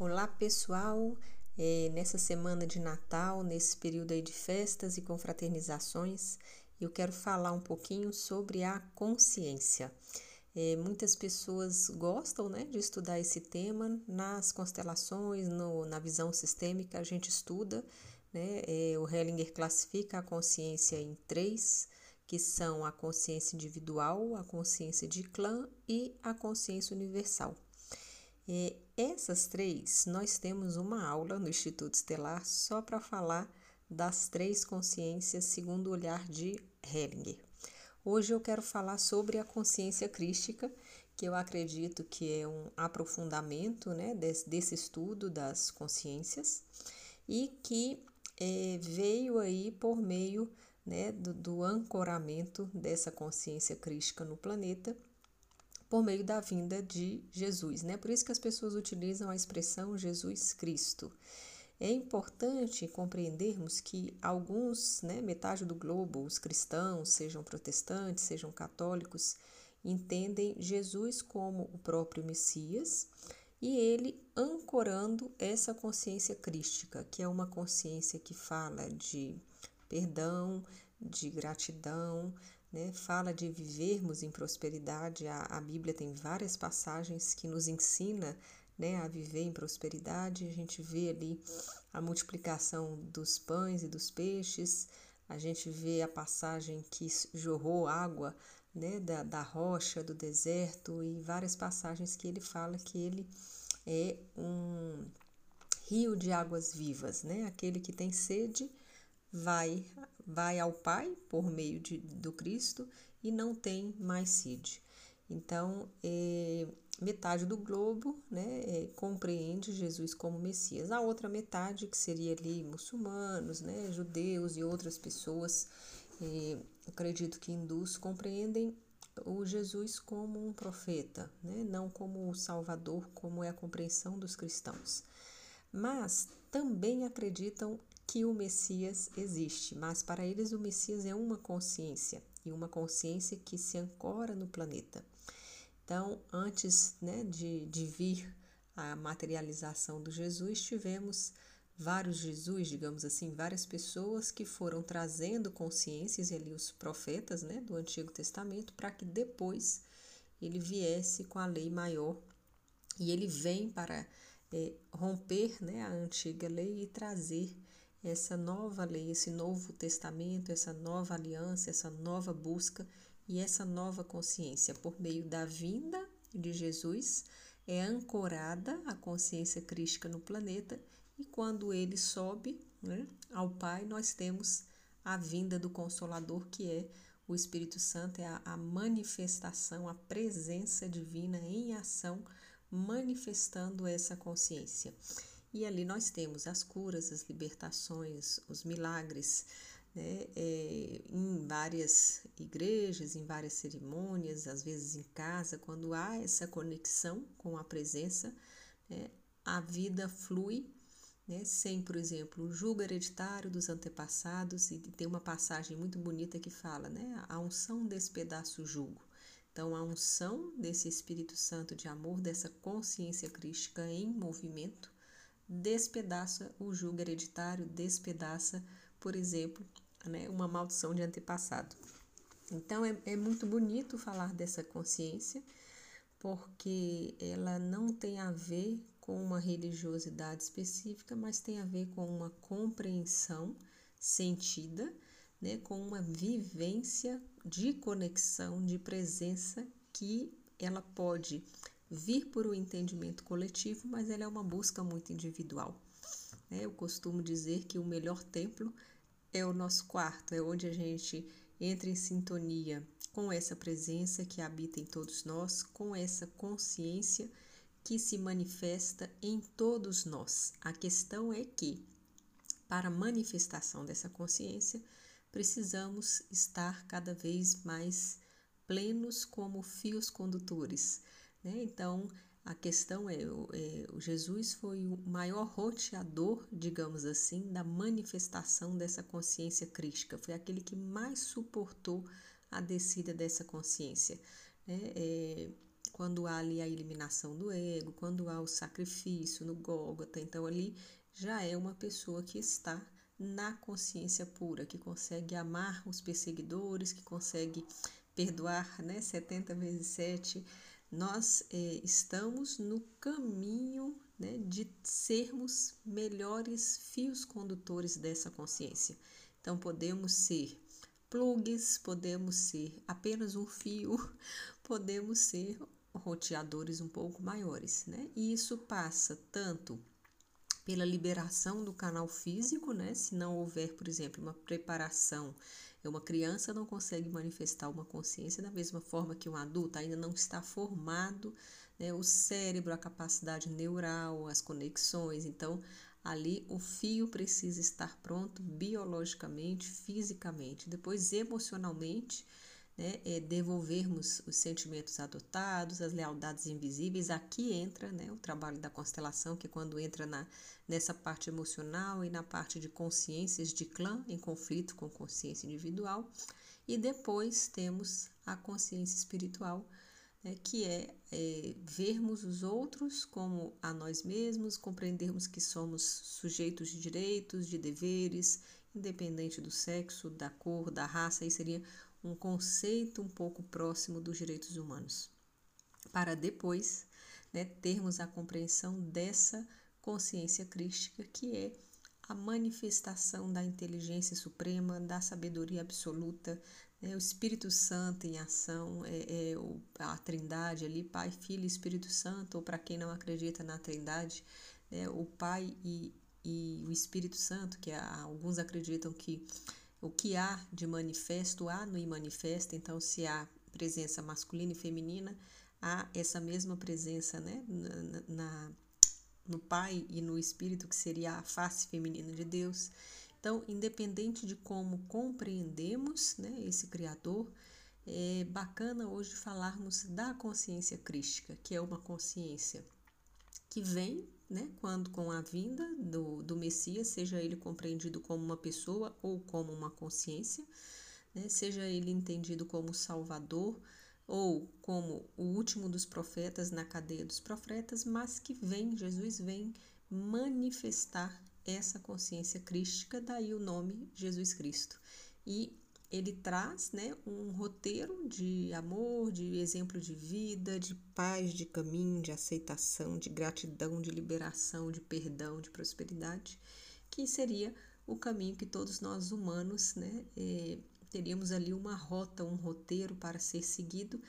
Olá pessoal, é, nessa semana de Natal, nesse período aí de festas e confraternizações, eu quero falar um pouquinho sobre a consciência. É, muitas pessoas gostam né, de estudar esse tema nas constelações, no, na visão sistêmica, a gente estuda. Né, é, o Hellinger classifica a consciência em três, que são a consciência individual, a consciência de clã e a consciência universal. É, essas três, nós temos uma aula no Instituto Estelar só para falar das três consciências segundo o olhar de Hellinger. Hoje eu quero falar sobre a consciência crística, que eu acredito que é um aprofundamento né, desse, desse estudo das consciências e que é, veio aí por meio né, do, do ancoramento dessa consciência crística no planeta por meio da vinda de Jesus, né? Por isso que as pessoas utilizam a expressão Jesus Cristo. É importante compreendermos que alguns, né, metade do globo, os cristãos, sejam protestantes, sejam católicos, entendem Jesus como o próprio Messias e ele ancorando essa consciência crística, que é uma consciência que fala de perdão, de gratidão, né? Fala de vivermos em prosperidade. A, a Bíblia tem várias passagens que nos ensina né, a viver em prosperidade. A gente vê ali a multiplicação dos pães e dos peixes. A gente vê a passagem que jorrou água né, da, da rocha, do deserto e várias passagens que ele fala que ele é um rio de águas vivas, né? Aquele que tem sede vai vai ao Pai por meio de, do Cristo e não tem mais sede. Então, é, metade do globo né, é, compreende Jesus como Messias. A outra metade, que seria ali muçulmanos, né, judeus e outras pessoas, é, acredito que hindus, compreendem o Jesus como um profeta, né, não como o Salvador, como é a compreensão dos cristãos. Mas também acreditam que o Messias existe, mas para eles o Messias é uma consciência e uma consciência que se ancora no planeta. Então, antes né, de, de vir a materialização do Jesus, tivemos vários Jesus, digamos assim, várias pessoas que foram trazendo consciências, ali os profetas né, do Antigo Testamento, para que depois ele viesse com a lei maior. E ele vem para é, romper né, a antiga lei e trazer essa nova lei, esse novo testamento, essa nova aliança, essa nova busca e essa nova consciência por meio da vinda de Jesus é ancorada a consciência crística no planeta e quando ele sobe né, ao Pai, nós temos a vinda do Consolador, que é o Espírito Santo, é a, a manifestação, a presença divina em ação, manifestando essa consciência. E ali nós temos as curas, as libertações, os milagres, né? É, em várias igrejas, em várias cerimônias, às vezes em casa, quando há essa conexão com a presença, né? a vida flui. Né? Sem, por exemplo, o jugo hereditário dos antepassados, e tem uma passagem muito bonita que fala, né? A unção despedaça o jugo. Então, a unção desse Espírito Santo de amor, dessa consciência crística em movimento, despedaça o jugo hereditário, despedaça, por exemplo, né, uma maldição de antepassado. Então é, é muito bonito falar dessa consciência, porque ela não tem a ver com uma religiosidade específica, mas tem a ver com uma compreensão sentida, né, com uma vivência de conexão, de presença que ela pode vir por um entendimento coletivo, mas ela é uma busca muito individual. Né? Eu costumo dizer que o melhor templo é o nosso quarto, é onde a gente entra em sintonia com essa presença que habita em todos nós, com essa consciência que se manifesta em todos nós. A questão é que, para a manifestação dessa consciência, precisamos estar cada vez mais plenos como fios condutores né? Então, a questão é, é, Jesus foi o maior roteador, digamos assim, da manifestação dessa consciência crística. Foi aquele que mais suportou a descida dessa consciência. Né? É, quando há ali a eliminação do ego, quando há o sacrifício no Gólgota, então ali já é uma pessoa que está na consciência pura, que consegue amar os perseguidores, que consegue perdoar, né, 70 vezes 7. Nós é, estamos no caminho né, de sermos melhores fios condutores dessa consciência. Então, podemos ser plugs, podemos ser apenas um fio, podemos ser roteadores um pouco maiores, né? E isso passa tanto pela liberação do canal físico, né? Se não houver, por exemplo, uma preparação, uma criança não consegue manifestar uma consciência da mesma forma que um adulto ainda não está formado, né? O cérebro, a capacidade neural, as conexões, então ali o fio precisa estar pronto biologicamente, fisicamente, depois emocionalmente né, é devolvermos os sentimentos adotados, as lealdades invisíveis. Aqui entra né, o trabalho da constelação, que é quando entra na, nessa parte emocional e na parte de consciências de clã, em conflito com consciência individual. E depois temos a consciência espiritual, né, que é, é vermos os outros como a nós mesmos, compreendermos que somos sujeitos de direitos, de deveres, independente do sexo, da cor, da raça, aí seria um conceito um pouco próximo dos direitos humanos, para depois né, termos a compreensão dessa consciência crística que é a manifestação da inteligência suprema, da sabedoria absoluta, né, o Espírito Santo em ação, é, é a Trindade ali, Pai, Filho e Espírito Santo, ou para quem não acredita na Trindade, né, o Pai e, e o Espírito Santo, que alguns acreditam que o que há de manifesto há no imanifesto, então se há presença masculina e feminina, há essa mesma presença né, na, na, no Pai e no Espírito, que seria a face feminina de Deus. Então, independente de como compreendemos né, esse Criador, é bacana hoje falarmos da consciência crística, que é uma consciência que vem né, quando com a vinda do, do Messias, seja ele compreendido como uma pessoa ou como uma consciência, né, seja ele entendido como Salvador ou como o último dos profetas na cadeia dos profetas, mas que vem, Jesus vem manifestar essa consciência crística, daí o nome Jesus Cristo. E ele traz né, um roteiro de amor, de exemplo de vida, de paz, de caminho, de aceitação, de gratidão, de liberação, de perdão, de prosperidade, que seria o caminho que todos nós humanos né, eh, teríamos ali uma rota, um roteiro para ser seguido,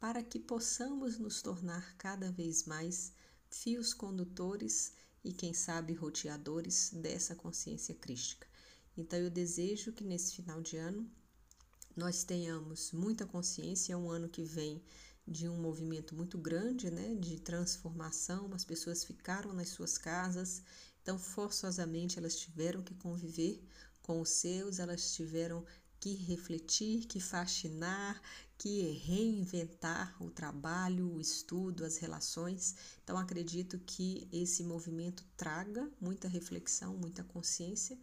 para que possamos nos tornar cada vez mais fios condutores e, quem sabe, roteadores dessa consciência crística. Então, eu desejo que nesse final de ano nós tenhamos muita consciência. É um ano que vem de um movimento muito grande, né, de transformação. As pessoas ficaram nas suas casas, então forçosamente elas tiveram que conviver com os seus, elas tiveram que refletir, que fascinar, que reinventar o trabalho, o estudo, as relações. Então acredito que esse movimento traga muita reflexão, muita consciência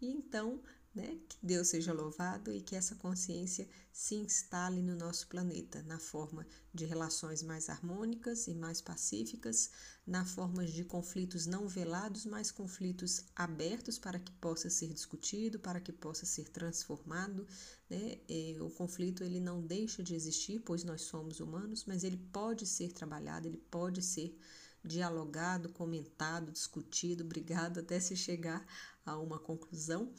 e então né? Que Deus seja louvado e que essa consciência se instale no nosso planeta, na forma de relações mais harmônicas e mais pacíficas, na forma de conflitos não velados, mas conflitos abertos para que possa ser discutido, para que possa ser transformado. Né? O conflito ele não deixa de existir, pois nós somos humanos, mas ele pode ser trabalhado, ele pode ser dialogado, comentado, discutido, brigado até se chegar a uma conclusão.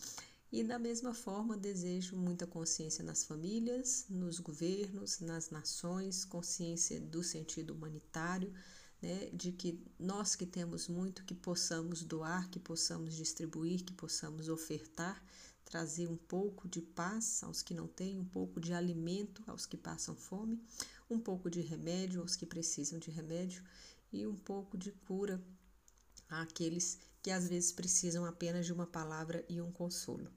E da mesma forma, desejo muita consciência nas famílias, nos governos, nas nações, consciência do sentido humanitário, né, de que nós que temos muito, que possamos doar, que possamos distribuir, que possamos ofertar, trazer um pouco de paz aos que não têm, um pouco de alimento aos que passam fome, um pouco de remédio aos que precisam de remédio e um pouco de cura àqueles que às vezes precisam apenas de uma palavra e um consolo.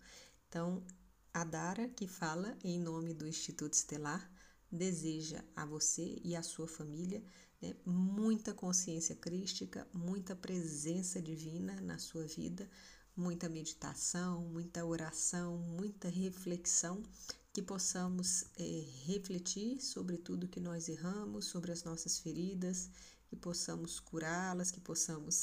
Então, a Dara, que fala em nome do Instituto Estelar, deseja a você e a sua família né, muita consciência crística, muita presença divina na sua vida, muita meditação, muita oração, muita reflexão, que possamos é, refletir sobre tudo que nós erramos, sobre as nossas feridas, que possamos curá-las, que possamos